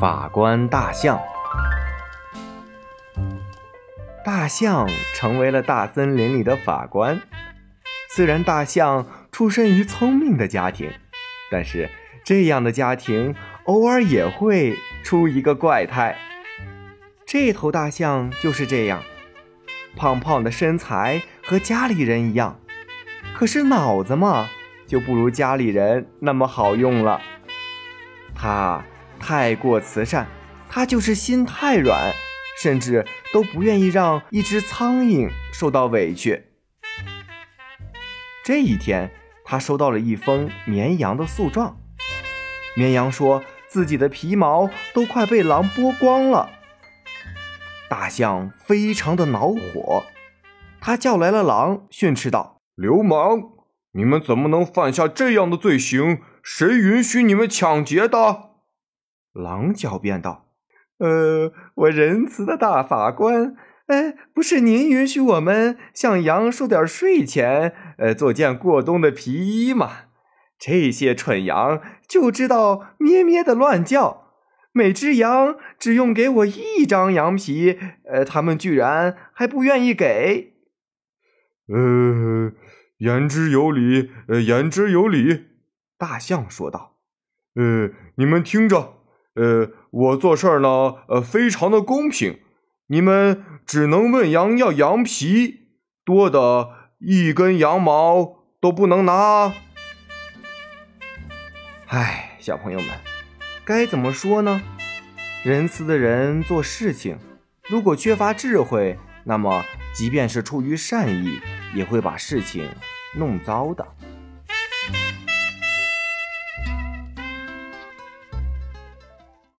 法官大象，大象成为了大森林里的法官。虽然大象出身于聪明的家庭，但是这样的家庭偶尔也会出一个怪胎。这头大象就是这样，胖胖的身材和家里人一样，可是脑子嘛，就不如家里人那么好用了。他。太过慈善，他就是心太软，甚至都不愿意让一只苍蝇受到委屈。这一天，他收到了一封绵羊的诉状。绵羊说自己的皮毛都快被狼剥光了。大象非常的恼火，他叫来了狼，训斥道：“流氓，你们怎么能犯下这样的罪行？谁允许你们抢劫的？”狼狡辩道：“呃，我仁慈的大法官，哎，不是您允许我们向羊收点税钱，呃，做件过冬的皮衣吗？这些蠢羊就知道咩咩的乱叫，每只羊只用给我一张羊皮，呃，他们居然还不愿意给。”呃，言之有理，呃，言之有理。”大象说道：“呃，你们听着。”呃，我做事儿呢，呃，非常的公平。你们只能问羊要羊皮，多的一根羊毛都不能拿。唉，小朋友们，该怎么说呢？仁慈的人做事情，如果缺乏智慧，那么即便是出于善意，也会把事情弄糟的。